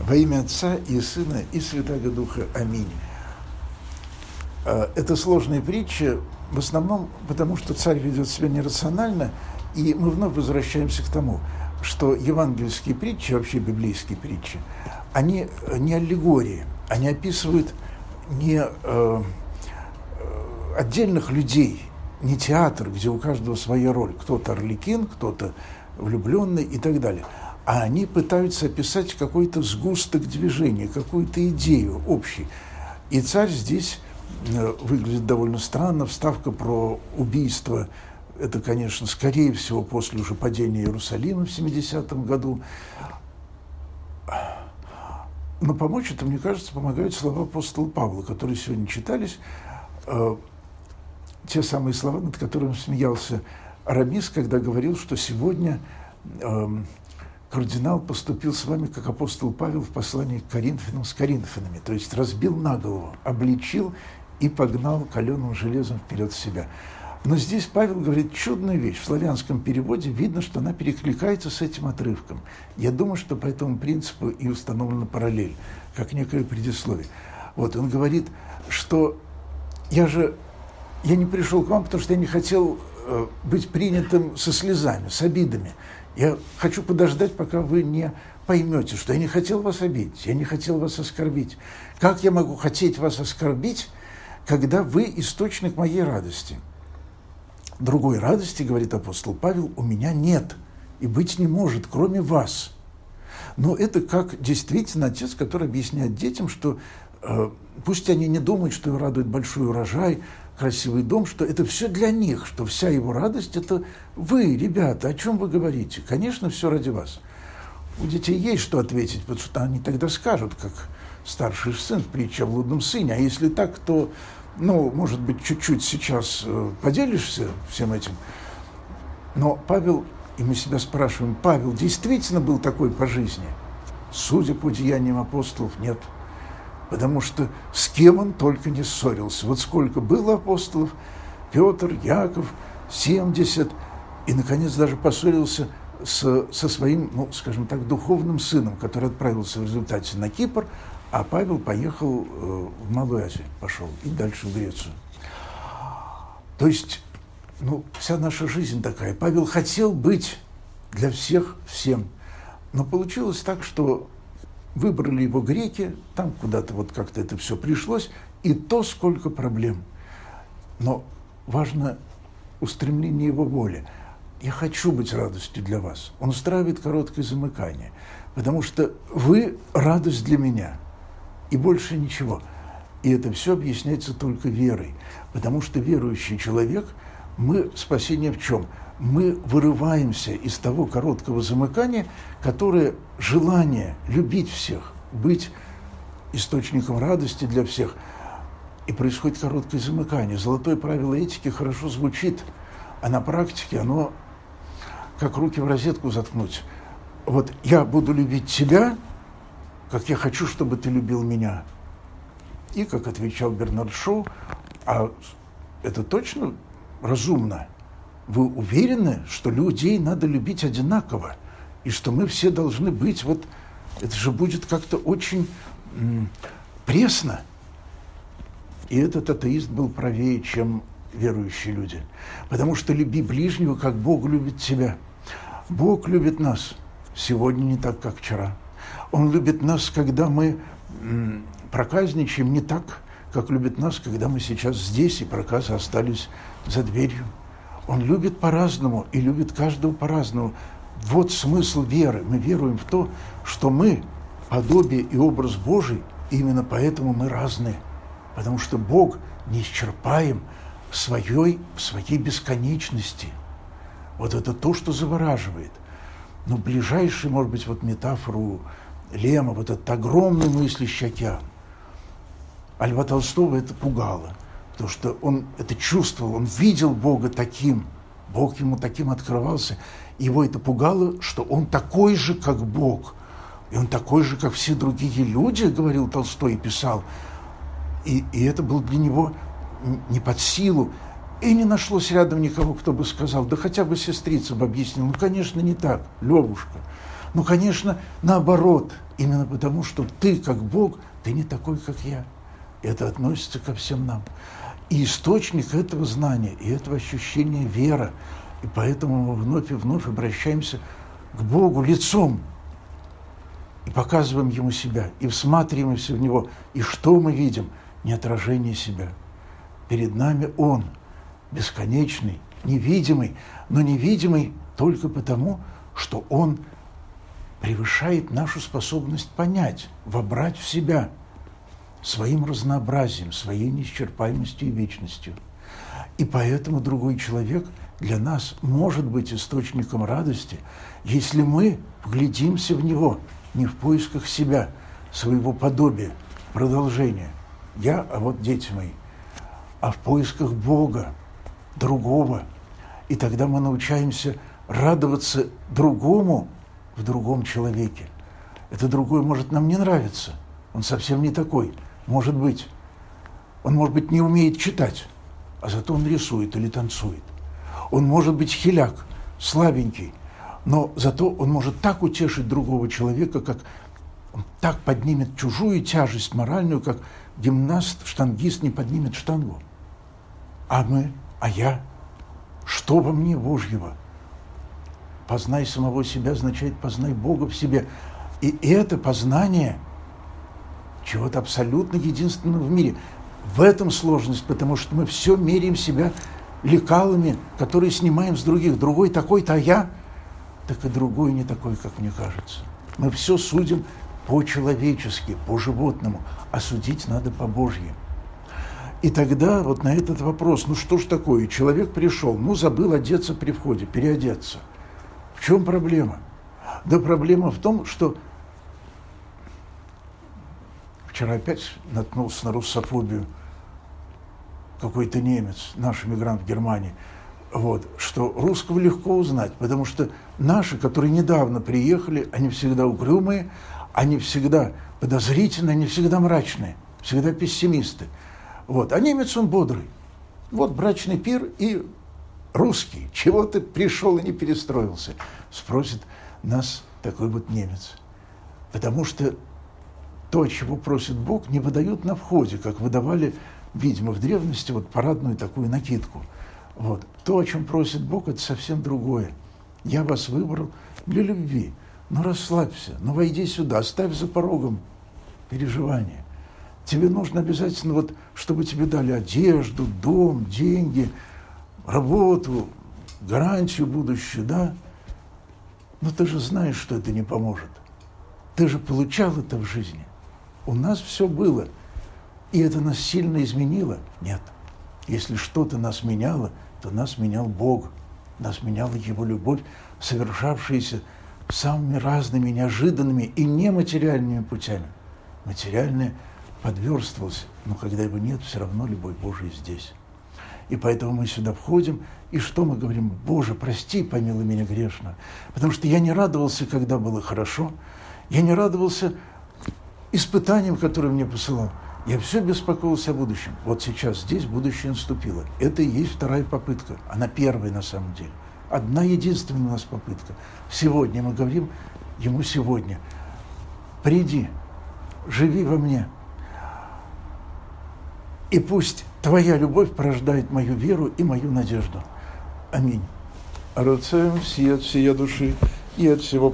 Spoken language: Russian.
Во имя Отца и Сына и Святаго Духа. Аминь. А, это сложная притча, в основном потому, что царь ведет себя нерационально, и мы вновь возвращаемся к тому, что евангельские притчи, вообще библейские притчи, они не аллегории, они описывают не э, э отдельных людей, не театр, где у каждого своя роль. Кто-то орликин, кто-то влюбленный и так далее. А они пытаются описать какой-то сгусток движения, какую-то идею общей. И царь здесь э, выглядит довольно странно. Вставка про убийство – это, конечно, скорее всего, после уже падения Иерусалима в 70-м году. Но помочь это, мне кажется, помогают слова апостола Павла, которые сегодня читались. Э, те самые слова, над которыми смеялся Арамис, когда говорил, что сегодня э, кардинал поступил с вами, как апостол Павел в послании к Коринфянам с Коринфянами, то есть разбил на голову, обличил и погнал каленым железом вперед себя. Но здесь Павел говорит чудную вещь. В славянском переводе видно, что она перекликается с этим отрывком. Я думаю, что по этому принципу и установлена параллель, как некое предисловие. Вот он говорит, что я же я не пришел к вам, потому что я не хотел э, быть принятым со слезами, с обидами. Я хочу подождать, пока вы не поймете, что я не хотел вас обидеть, я не хотел вас оскорбить. Как я могу хотеть вас оскорбить, когда вы источник моей радости? Другой радости, говорит апостол Павел, у меня нет и быть не может, кроме вас. Но это как действительно отец, который объясняет детям, что э, пусть они не думают, что радует большой урожай, красивый дом, что это все для них, что вся его радость – это вы, ребята, о чем вы говорите? Конечно, все ради вас. У детей есть что ответить, потому что они тогда скажут, как старший сын в притче о блудном сыне. А если так, то, ну, может быть, чуть-чуть сейчас э, поделишься всем этим. Но Павел, и мы себя спрашиваем, Павел действительно был такой по жизни? Судя по деяниям апостолов, нет – потому что с кем он только не ссорился. Вот сколько было апостолов, Петр, Яков, 70, и, наконец, даже поссорился с, со своим, ну, скажем так, духовным сыном, который отправился в результате на Кипр, а Павел поехал э, в Малую Азию, пошел, и дальше в Грецию. То есть, ну, вся наша жизнь такая. Павел хотел быть для всех всем, но получилось так, что Выбрали его греки, там куда-то вот как-то это все пришлось, и то сколько проблем. Но важно устремление его воли. Я хочу быть радостью для вас. Он устраивает короткое замыкание, потому что вы радость для меня, и больше ничего. И это все объясняется только верой, потому что верующий человек, мы спасение в чем? Мы вырываемся из того короткого замыкания, которое желание любить всех, быть источником радости для всех. И происходит короткое замыкание. Золотое правило этики хорошо звучит, а на практике оно как руки в розетку заткнуть. Вот я буду любить тебя, как я хочу, чтобы ты любил меня. И, как отвечал Бернард Шоу, а это точно разумно – вы уверены, что людей надо любить одинаково, и что мы все должны быть вот... Это же будет как-то очень пресно. И этот атеист был правее, чем верующие люди. Потому что люби ближнего, как Бог любит тебя. Бог любит нас сегодня не так, как вчера. Он любит нас, когда мы проказничаем, не так, как любит нас, когда мы сейчас здесь, и проказы остались за дверью. Он любит по-разному и любит каждого по-разному. Вот смысл веры. Мы веруем в то, что мы подобие и образ Божий, и именно поэтому мы разные. Потому что Бог неисчерпаем в своей, в своей бесконечности. Вот это то, что завораживает. Но ближайший, может быть, вот метафору Лема, вот этот огромный мыслящий океан. А Льва Толстого это пугало – потому что он это чувствовал, он видел Бога таким, Бог ему таким открывался. Его это пугало, что он такой же, как Бог. И он такой же, как все другие люди, говорил Толстой и писал. И, и это было для него не под силу. И не нашлось рядом никого, кто бы сказал, да хотя бы сестрица бы объяснила. Ну, конечно, не так, Левушка. Ну, конечно, наоборот, именно потому, что ты, как Бог, ты не такой, как я. Это относится ко всем нам. И источник этого знания и этого ощущения вера. И поэтому мы вновь и вновь обращаемся к Богу лицом и показываем Ему себя, и всматриваемся в Него. И что мы видим? Не отражение себя. Перед нами Он, бесконечный, невидимый, но невидимый только потому, что Он превышает нашу способность понять, вобрать в себя своим разнообразием, своей неисчерпаемостью и вечностью. И поэтому другой человек для нас может быть источником радости, если мы вглядимся в него не в поисках себя, своего подобия, продолжения. Я, а вот дети мои, а в поисках Бога, другого. И тогда мы научаемся радоваться другому в другом человеке. Это другой может нам не нравиться. Он совсем не такой. Может быть. Он, может быть, не умеет читать, а зато он рисует или танцует. Он может быть хиляк, слабенький, но зато он может так утешить другого человека, как он так поднимет чужую тяжесть моральную, как гимнаст, штангист не поднимет штангу. А мы, а я, что во мне Божьего – Познай самого себя означает познай Бога в себе. И это познание чего-то абсолютно единственного в мире. В этом сложность, потому что мы все меряем себя лекалами, которые снимаем с других. Другой такой-то, а я, так и другой не такой, как мне кажется. Мы все судим по-человечески, по-животному, а судить надо по-божьи. И тогда вот на этот вопрос, ну что ж такое, человек пришел, ну забыл одеться при входе, переодеться – в чем проблема? Да проблема в том, что вчера опять наткнулся на руссофобию какой-то немец, наш иммигрант в Германии, вот, что русского легко узнать, потому что наши, которые недавно приехали, они всегда угрюмые, они всегда подозрительные, они всегда мрачные, всегда пессимисты. Вот. А немец, он бодрый. Вот брачный пир и русский, чего ты пришел и не перестроился? Спросит нас такой вот немец. Потому что то, чего просит Бог, не выдают на входе, как выдавали, видимо, в древности вот парадную такую накидку. Вот. То, о чем просит Бог, это совсем другое. Я вас выбрал для любви. Ну, расслабься, ну, войди сюда, оставь за порогом переживания. Тебе нужно обязательно, вот, чтобы тебе дали одежду, дом, деньги – работу, гарантию будущее, да? Но ты же знаешь, что это не поможет. Ты же получал это в жизни. У нас все было. И это нас сильно изменило? Нет. Если что-то нас меняло, то нас менял Бог. Нас меняла Его любовь, совершавшаяся самыми разными, неожиданными и нематериальными путями. Материальное подверстывалось, но когда его нет, все равно любовь Божия здесь. И поэтому мы сюда входим, и что мы говорим? Боже, прости, помилуй меня грешно. Потому что я не радовался, когда было хорошо. Я не радовался испытаниям, которые мне посылал. Я все беспокоился о будущем. Вот сейчас здесь будущее наступило. Это и есть вторая попытка. Она первая на самом деле. Одна единственная у нас попытка. Сегодня мы говорим ему сегодня. Приди, живи во мне. И пусть Твоя любовь порождает мою веру и мою надежду. Аминь. Рацем все от всей души и от всего